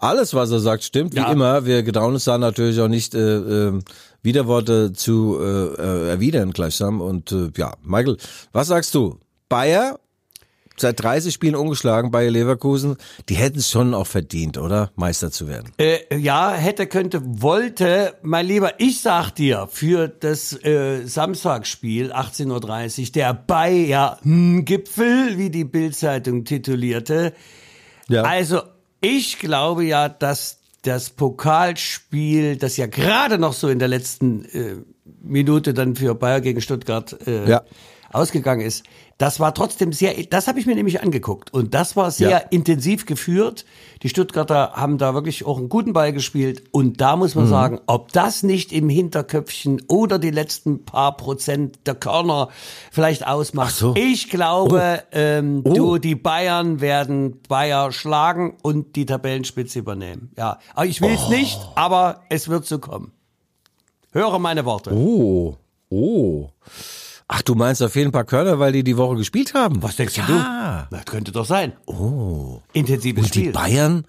Alles, was er sagt, stimmt. Wie Ja. immer. Wir getrauen uns da natürlich auch nicht, äh, äh, Widerworte zu äh, äh, erwidern gleichsam. Und äh, ja, Michael, was sagst du? Bayer, seit 30 Spielen ungeschlagen, Bayer Leverkusen, die hätten es schon auch verdient, oder? Meister zu werden. Äh, ja, hätte, könnte, wollte, mein Lieber, ich sag dir, für das äh, Samstagsspiel 18.30 Uhr, der Bayern-Gipfel, wie die Bildzeitung titulierte. Ja. Also, ich glaube ja, dass das Pokalspiel, das ja gerade noch so in der letzten äh, Minute dann für Bayer gegen Stuttgart äh, Ja. ausgegangen ist, Das war trotzdem sehr, das habe ich mir nämlich angeguckt und das war sehr Ja. intensiv geführt. Die Stuttgarter haben da wirklich auch einen guten Ball gespielt und da muss man Mhm. sagen, ob das nicht im Hinterköpfchen oder die letzten paar Prozent der Körner vielleicht ausmacht. Ach so. Ich glaube, ähm, Oh. du, die Bayern werden Bayer schlagen und die Tabellenspitze übernehmen. Ja, aber ich will es Oh. nicht, aber es wird so kommen. Höre meine Worte. Oh, oh. Ach, du meinst auf jeden Fall Körner, weil die die Woche gespielt haben? Was denkst ja. du? Das könnte doch sein. Oh. Intensives Und die Spiel. Bayern,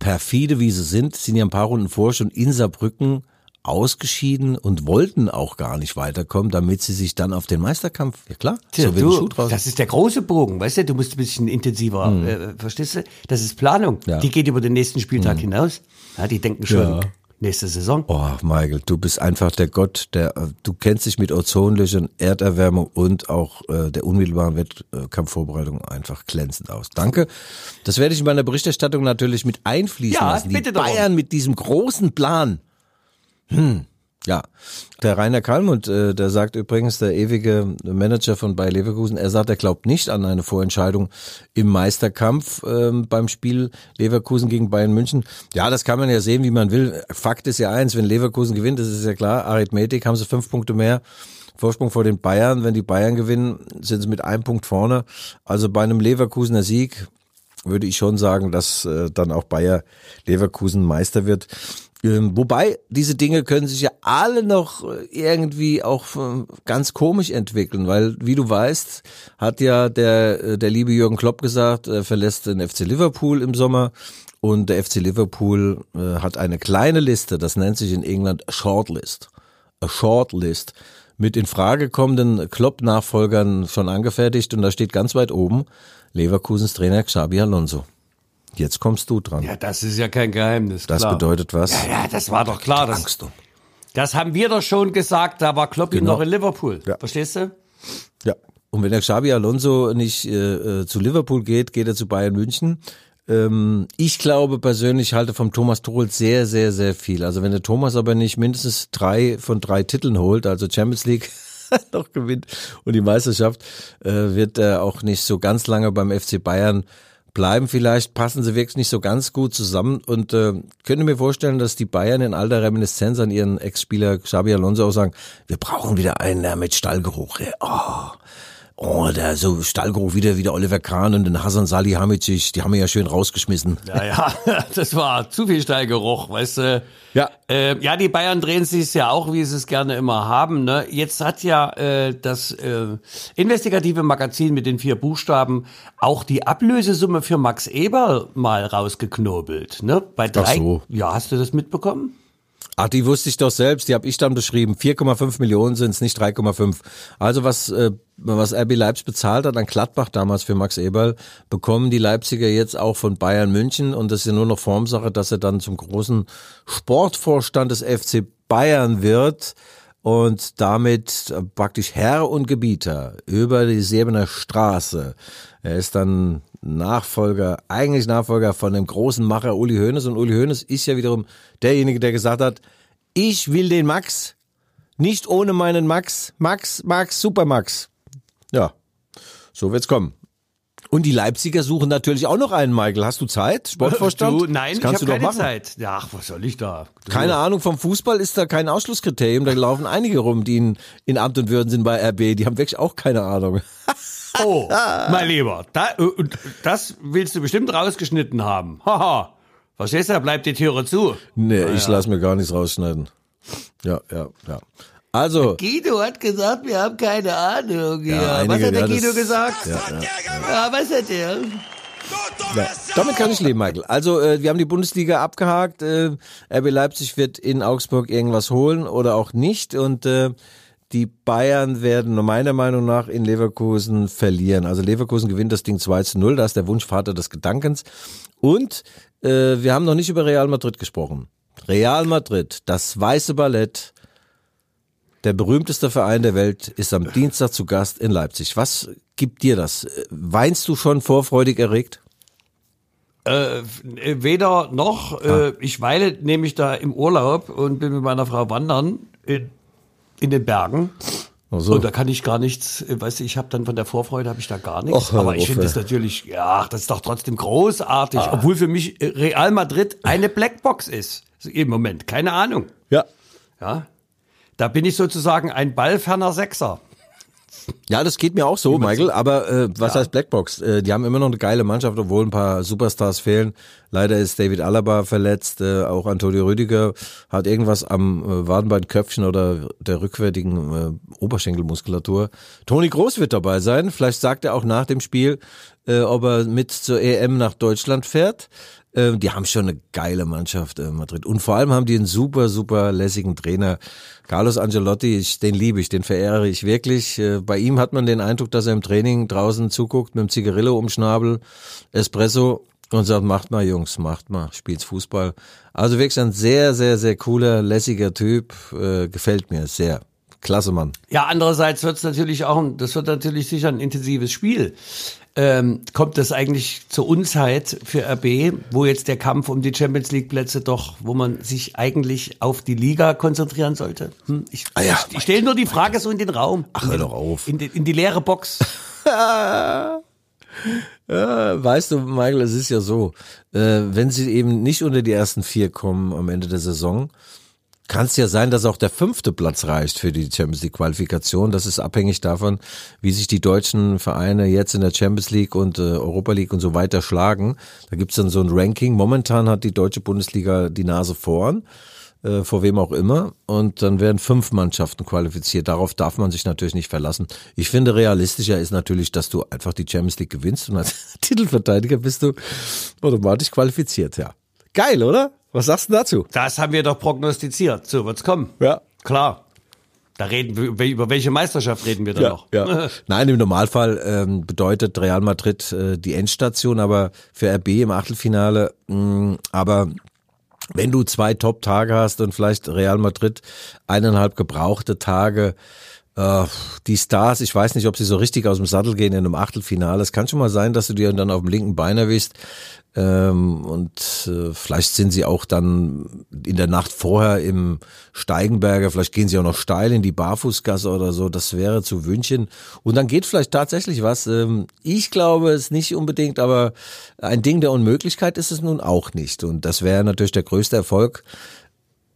perfide wie sie sind, sind ja ein paar Runden vor schon in Saarbrücken ausgeschieden und wollten auch gar nicht weiterkommen, damit sie sich dann auf den Meisterkampf, ja klar, Tja, so wird du, ein Schuh draus. das ist der große Bogen, weißt du, du musst ein bisschen intensiver, äh, verstehst du? Das ist Planung. Ja. Die geht über den nächsten Spieltag hinaus. Ja, die denken schon Ja. Nächste Saison. Oh, Michael, du bist einfach der Gott, der, äh, du kennst dich mit Ozonlöchern, Erderwärmung und auch äh, der unmittelbaren Wettkampfvorbereitung einfach glänzend aus. Danke. Das werde ich in meiner Berichterstattung natürlich mit einfließen Ja, lassen. Die bitte darum. Bayern mit diesem großen Plan. Hm. Ja, der Rainer Kalmund, äh, der sagt übrigens, der ewige Manager von Bayer Leverkusen, er sagt, er glaubt nicht an eine Vorentscheidung im Meisterkampf ähm, beim Spiel Leverkusen gegen Bayern München. Ja, das kann man ja sehen, wie man will. Fakt ist ja eins, wenn Leverkusen gewinnt, das ist ja klar, Arithmetik, haben sie fünf Punkte mehr. Vorsprung vor den Bayern. Wenn die Bayern gewinnen, sind sie mit einem Punkt vorne. Also bei einem Leverkusener Sieg würde ich schon sagen, dass äh, dann auch Bayer Leverkusen Meister wird. Ähm, wobei, diese Dinge können sich ja alle noch äh, irgendwie auch äh, ganz komisch entwickeln, weil, wie du weißt, hat ja der, äh, der liebe Jürgen Klopp gesagt, er verlässt den FC Liverpool im Sommer und der FC Liverpool hat eine kleine Liste, das nennt sich in England Shortlist. A Shortlist mit in Frage kommenden Klopp-Nachfolgern schon angefertigt und da steht ganz weit oben Leverkusens Trainer Xabi Alonso. Jetzt kommst du dran. Ja, das ist ja kein Geheimnis. das klar. bedeutet was? Ja, ja, das war doch klar. Das, Angst um. das haben wir doch schon gesagt, da war Klopp Genau. noch in Liverpool. Ja. Verstehst du? Ja. Und wenn der Xabi Alonso nicht äh, äh, zu Liverpool geht, geht er zu Bayern München. Ähm, ich glaube persönlich halte vom Thomas Tuchel sehr, sehr, sehr viel. Also wenn der Thomas aber nicht mindestens drei von drei Titeln holt, also Champions League noch gewinnt und die Meisterschaft, äh, wird er auch nicht so ganz lange beim FC Bayern bleiben. Vielleicht passen sie wirklich nicht so ganz gut zusammen und äh, könnte mir vorstellen, dass die Bayern in alter Reminiszenz an ihren Ex-Spieler Xabi Alonso auch sagen, wir brauchen wieder einen der mit Stallgeruch. Oh, oh, der so Stallgeruch wieder wieder Oliver Kahn und den Hasan Salihamidzic, die haben wir ja schön rausgeschmissen. Ja, ja, das war zu viel Stallgeruch, weißt du. Ja. Äh, ja, die Bayern drehen sich ja auch, wie sie es gerne immer haben. Ne? Jetzt hat ja äh, das äh, investigative Magazin mit den vier Buchstaben auch die Ablösesumme für Max Eberl mal rausgeknobelt. Ne? Bei drei. so. Ja, hast du das mitbekommen? Ach, die wusste ich doch selbst, die habe ich dann beschrieben. 4,5 Millionen sind es, nicht 3,5. Also was, äh, was RB Leipzig bezahlt hat an Gladbach damals für Max Eberl, bekommen die Leipziger jetzt auch von Bayern München und das ist ja nur noch Formsache, dass er dann zum großen Sportvorstand des FC Bayern wird und damit äh, praktisch Herr und Gebieter über die Sebener Straße. Er ist dann Nachfolger, eigentlich Nachfolger von dem großen Macher Uli Hoeneß und Uli Hoeneß ist ja wiederum derjenige, der gesagt hat, ich will den Max, nicht ohne meinen Max, Max, Max, Super Max. Ja, so wird's kommen. Und die Leipziger suchen natürlich auch noch einen, Michael. Hast du Zeit? Sportvorstand? Du, nein, das ich kannst habe du doch keine machen. Zeit. Ja, ach, was soll ich da? Du. Keine Ahnung vom Fußball ist da kein Ausschlusskriterium. Da laufen einige rum, die in, in Amt und Würden sind bei RB. Die haben wirklich auch keine Ahnung. Oh, mein Lieber, da, äh, das willst du bestimmt rausgeschnitten haben. Haha. Verstehst du, da bleibt die Türe zu. Nee, ich lass mir gar nichts rausschneiden. Ja, ja, ja. Also, Guido hat gesagt, wir haben keine Ahnung. Ja, was einige, hat der ja, Guido das- gesagt? ja, Ja, was hat der? ja, damit kann ich leben, Michael. Also, äh, wir haben die Bundesliga abgehakt. Äh, RB Leipzig wird in Augsburg irgendwas holen oder auch nicht. Und äh, die Bayern werden meiner Meinung nach in Leverkusen verlieren. Also Leverkusen gewinnt das Ding 2 zu 0. Da ist der Wunschvater des Gedankens. Und äh, wir haben noch nicht über Real Madrid gesprochen. Real Madrid, das weiße Ballett, der berühmteste Verein der Welt, ist am Dienstag zu Gast in Leipzig. Was gibt dir das? Weinst du schon vorfreudig erregt? Äh, weder noch. Äh, ich weile nämlich da im Urlaub und bin mit meiner Frau wandern in, in den Bergen. so. Und da kann ich gar nichts, äh, weißt du, ich habe dann von der Vorfreude habe ich da gar nichts. Och, Aber ich finde das natürlich, ja, das ist doch trotzdem großartig, Ah. obwohl für mich äh, Real Madrid eine Blackbox ist im Moment. Keine Ahnung. Ja. Ja, da bin ich sozusagen ein ballferner Sechser. Ja, das geht mir auch so, Michael. Aber äh, was heißt Blackbox? Äh, die haben immer noch eine geile Mannschaft, obwohl ein paar Superstars fehlen. Leider ist David Alaba verletzt, äh, auch Antonio Rüdiger hat irgendwas am äh, Wadenbeinköpfchen oder der rückwärtigen äh, Oberschenkelmuskulatur. Toni Groß wird dabei sein. Vielleicht sagt er auch nach dem Spiel, äh, ob er mit zur EM nach Deutschland fährt. Äh, die haben schon eine geile Mannschaft, äh, Madrid. Und vor allem haben die einen super, super lässigen Trainer. Carlos Ancelotti, ich, den liebe ich, den verehre ich wirklich. Äh, bei ihm hat man den Eindruck, dass er im Training draußen zuguckt mit dem Zigarillo um Schnabel, Espresso und sagt, macht mal Jungs, macht mal, spielt's Fußball. Also wirklich ein sehr, sehr, sehr cooler, lässiger Typ. Äh, gefällt mir sehr. Klasse Mann. Ja, andererseits wird es natürlich auch, ein- das wird natürlich sicher ein intensives Spiel. Ähm, kommt das eigentlich zur Unzeit für RB, wo jetzt der Kampf um die Champions League Plätze doch, wo man sich eigentlich auf die Liga konzentrieren sollte? Hm? Ich, Ah ja. ich, ich stelle nur die Frage so in den Raum. Ach, hör doch auf. In, die- in die leere Box. Ja, weißt du, Michael, es ist ja so, äh, wenn sie eben nicht unter die ersten vier kommen am Ende der Saison, kann es ja sein, dass auch der fünfte Platz reicht für die Champions League Qualifikation. Das ist abhängig davon, wie sich die deutschen Vereine jetzt in der Champions League und äh, Europa League und so weiter schlagen. Da gibt's dann so ein Ranking. Momentan hat die deutsche Bundesliga die Nase vorn, äh, vor wem auch immer. Und dann werden fünf Mannschaften qualifiziert. Darauf darf man sich natürlich nicht verlassen. Ich finde, realistischer ist natürlich, dass du einfach die Champions League gewinnst und als Titelverteidiger bist du automatisch qualifiziert, ja. Geil, oder? Was sagst du dazu? Das haben wir doch prognostiziert. So wird's kommen. Ja. Klar. Da reden wir, über welche Meisterschaft reden wir da noch? Ja. Nein, im Normalfall ähm, bedeutet Real Madrid äh, die Endstation, aber für RB im Achtelfinale. Mh, aber wenn du zwei Top-Tage hast und vielleicht Real Madrid eineinhalb gebrauchte Tage, äh, die Stars, ich weiß nicht, ob sie so richtig aus dem Sattel gehen in einem Achtelfinale. Es kann schon mal sein, dass du dir dann auf dem linken Bein erwischst. Ähm, und äh, vielleicht sind sie auch dann in der Nacht vorher im Steigenberger, vielleicht gehen sie auch noch steil in die Barfußgasse oder so, das wäre zu wünschen. Und dann geht vielleicht tatsächlich was. Ähm, ich glaube es nicht unbedingt, aber ein Ding der Unmöglichkeit ist es nun auch nicht. Und das wäre natürlich der größte Erfolg.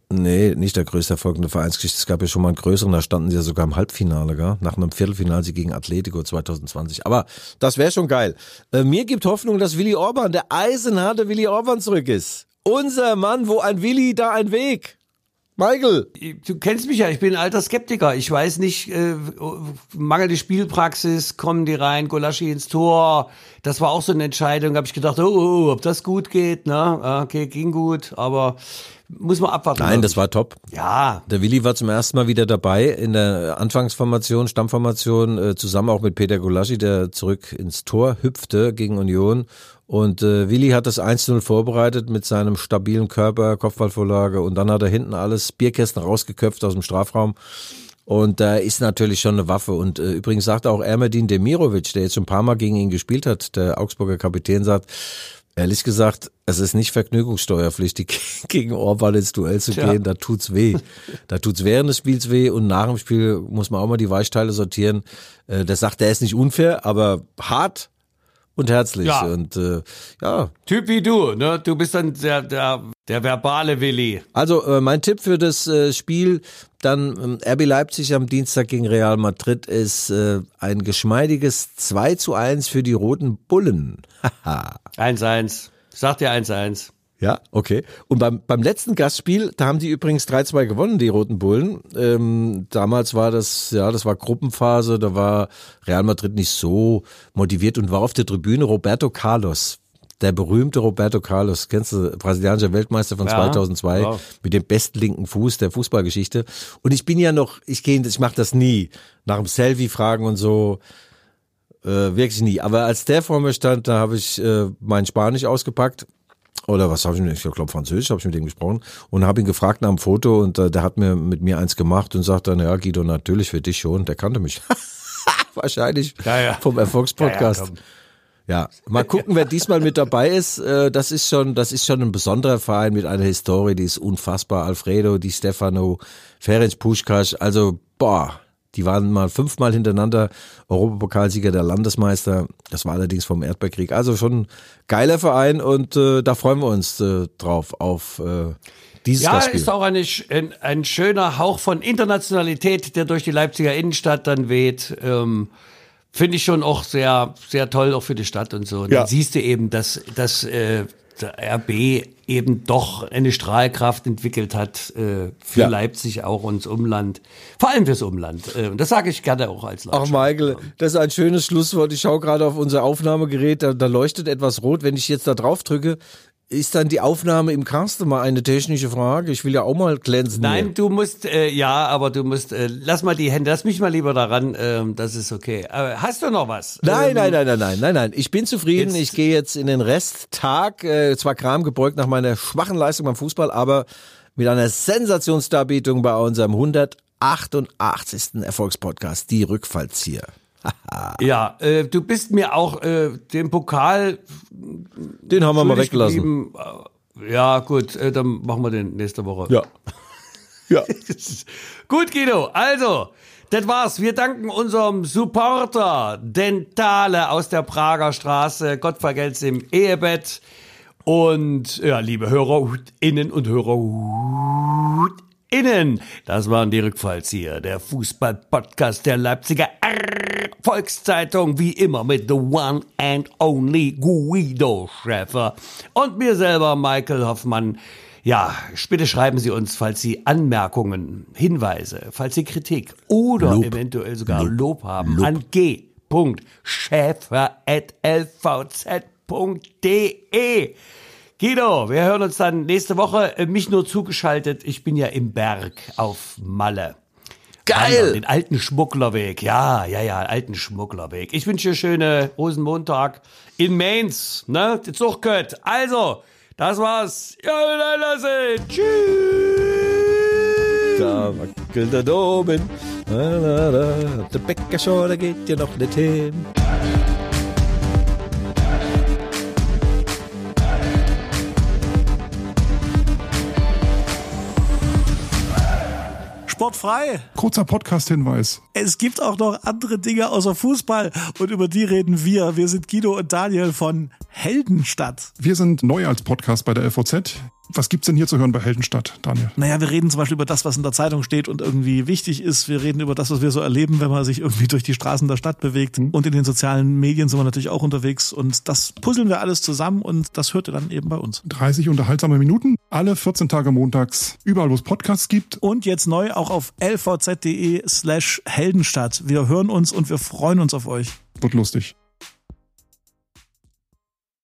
Nee, nicht der größte Erfolg in der Vereinsgeschichte. Es gab ja schon mal einen größeren, da standen sie ja sogar im Halbfinale, gell? nach einem Viertelfinale sie gegen Atletico 2020. Aber das wäre schon geil. Äh, mir gibt Hoffnung, dass Willy Orban, der eisenharte Willy Orban zurück ist. Unser Mann, wo ein Willy, da ein Weg. Michael. Du kennst mich ja, ich bin ein alter Skeptiker. Ich weiß nicht, äh, mangelnde Spielpraxis, kommen die rein, Golaschi ins Tor. Das war auch so eine Entscheidung. Habe ich gedacht, oh, oh, ob das gut geht. Ne? Okay, ging gut, aber muss man abwarten. Nein, das war top. Ja, Der Willi war zum ersten Mal wieder dabei in der Anfangsformation, Stammformation, äh, zusammen auch mit Peter Gulaschi, der zurück ins Tor hüpfte gegen Union. Und äh, Willi hat das 1-0 vorbereitet mit seinem stabilen Körper, Kopfballvorlage und dann hat er hinten alles Bierkästen rausgeköpft aus dem Strafraum. Und da ist natürlich schon eine Waffe. Und äh, übrigens sagt auch Ermedin Demirovic, der jetzt schon ein paar Mal gegen ihn gespielt hat, der Augsburger Kapitän, sagt, ehrlich gesagt, es ist nicht vergnügungssteuerpflichtig, gegen Orban ins Duell zu Tja. gehen. Da tut's weh. Da tut's während des Spiels weh und nach dem Spiel muss man auch mal die Weichteile sortieren. Äh, der sagt, der ist nicht unfair, aber hart und herzlich. Ja. Und äh, ja, Typ wie du, ne? Du bist dann der, der, der verbale Willi. Also äh, mein Tipp für das äh, Spiel dann ähm, RB Leipzig am Dienstag gegen Real Madrid ist äh, ein geschmeidiges 2 zu 1 für die Roten Bullen. Haha. 1-1. Sag dir 1-1. Ja, okay. Und beim, beim letzten Gastspiel, da haben die übrigens 3-2 gewonnen, die Roten Bullen. Ähm, damals war das, ja, das war Gruppenphase, da war Real Madrid nicht so motiviert und war auf der Tribüne Roberto Carlos. Der berühmte Roberto Carlos, kennst du, brasilianischer Weltmeister von Ja, 2002, ja. mit dem besten linken Fuß der Fußballgeschichte. Und ich bin ja noch, ich gehe, ich mache das nie, nach dem Selfie fragen und so, äh, wirklich nie. Aber als der vor mir stand, da habe ich äh, mein Spanisch ausgepackt. Oder was habe ich mit ich glaube Französisch habe ich mit ihm gesprochen und habe ihn gefragt nach dem Foto und äh, der hat mir mit mir eins gemacht und sagt dann, ja Guido, natürlich für dich schon, der kannte mich. Wahrscheinlich Ja, ja. vom Erfolgspodcast. Ja, ja, mal gucken, wer diesmal mit dabei ist. Äh, Das ist schon, das ist schon ein besonderer Verein mit einer Historie, die ist unfassbar. Alfredo, Di Stefano, Ferenc Puschkasch, also boah, Die waren mal fünfmal hintereinander Europapokalsieger der Landesmeister. Das war allerdings vom Erdbeerkrieg. Also schon ein geiler Verein und äh, da freuen wir uns äh, drauf auf äh, dieses Ja, Gastspiel. ist auch eine, ein, ein schöner Hauch von Internationalität, der durch die Leipziger Innenstadt dann weht. Ähm, Finde ich schon auch sehr, sehr toll, auch für die Stadt und so. Und Ja. Dann siehst du eben, dass, dass äh, der RB eben doch eine Strahlkraft entwickelt hat äh, für Ja. Leipzig auch und das Umland. Vor allem fürs Umland. Äh, und das sage ich gerne auch als Ach, Leipziger. Michael, das ist ein schönes Schlusswort. Ich schaue gerade auf unser Aufnahmegerät, da, da leuchtet etwas rot. Wenn ich jetzt da drauf drücke, ist dann die Aufnahme im Cast mal eine technische Frage. Ich will ja auch mal glänzen. Nein, du musst, äh, ja, aber du musst, äh, lass mal die Hände, lass mich mal lieber daran, ähm, das ist okay. Aber hast du noch was? Nein, Ähm, nein, nein, nein, nein, nein, nein. Ich bin zufrieden. Jetzt- Ich gehe jetzt in den Resttag, äh, zwar Kram gebeugt nach meiner schwachen Leistung beim Fußball, aber mit einer Sensationsdarbietung bei unserem 188. Erfolgspodcast, die Rückfallzieher. Ja, äh, du bist mir auch äh, den Pokal Den haben wir mal weggelassen. Äh, Ja, gut, äh, dann machen wir den nächste Woche. Ja. Ja. Gut, Guido, also, das war's. Wir danken unserem Supporter Dentale aus der Prager Straße. Gott vergelt's im Ehebett. Und ja, liebe HörerInnen und HörerInnen, das waren die Rückfallzieher, der Fußball-Podcast der Leipziger Volkszeitung, wie immer mit the one and only Guido Schäfer und mir selber, Michael Hoffmann. Ja, bitte schreiben Sie uns, falls Sie Anmerkungen, Hinweise, falls Sie Kritik oder Lob. eventuell sogar Lob, haben an g.schäfer.lvz.de. Guido, wir hören uns dann nächste Woche. Äh, Mich nur zugeschaltet. Ich bin ja im Berg auf Malle. Geil! Wandern, Den alten Schmugglerweg. Ja, ja, ja, alten Schmugglerweg. Ich wünsche dir schöne Rosenmontag in Mainz, ne? Die Zuchtkött. Also, das war's. Ja, lasse. Tschüss. Da wackelt der Domen. Der Bäcker schon, der geht ja noch nicht hin. Sportfrei. Kurzer Podcast-Hinweis. Es gibt auch noch andere Dinge außer Fußball und über die reden wir. Wir sind Guido und Daniel von Heldenstadt. Wir sind neu als Podcast bei der LVZ. Was gibt's denn hier zu hören bei Heldenstadt, Daniel? Naja, wir reden zum Beispiel über das, was in der Zeitung steht und irgendwie wichtig ist. Wir reden über das, was wir so erleben, wenn man sich irgendwie durch die Straßen der Stadt bewegt. Und in den sozialen Medien sind wir natürlich auch unterwegs. Und das puzzeln wir alles zusammen und das hört ihr dann eben bei uns. 30 unterhaltsame Minuten, alle 14 Tage montags, überall wo es Podcasts gibt. Und jetzt neu auch auf lvz.de slash Heldenstadt. Wir hören uns und wir freuen uns auf euch. Wird lustig.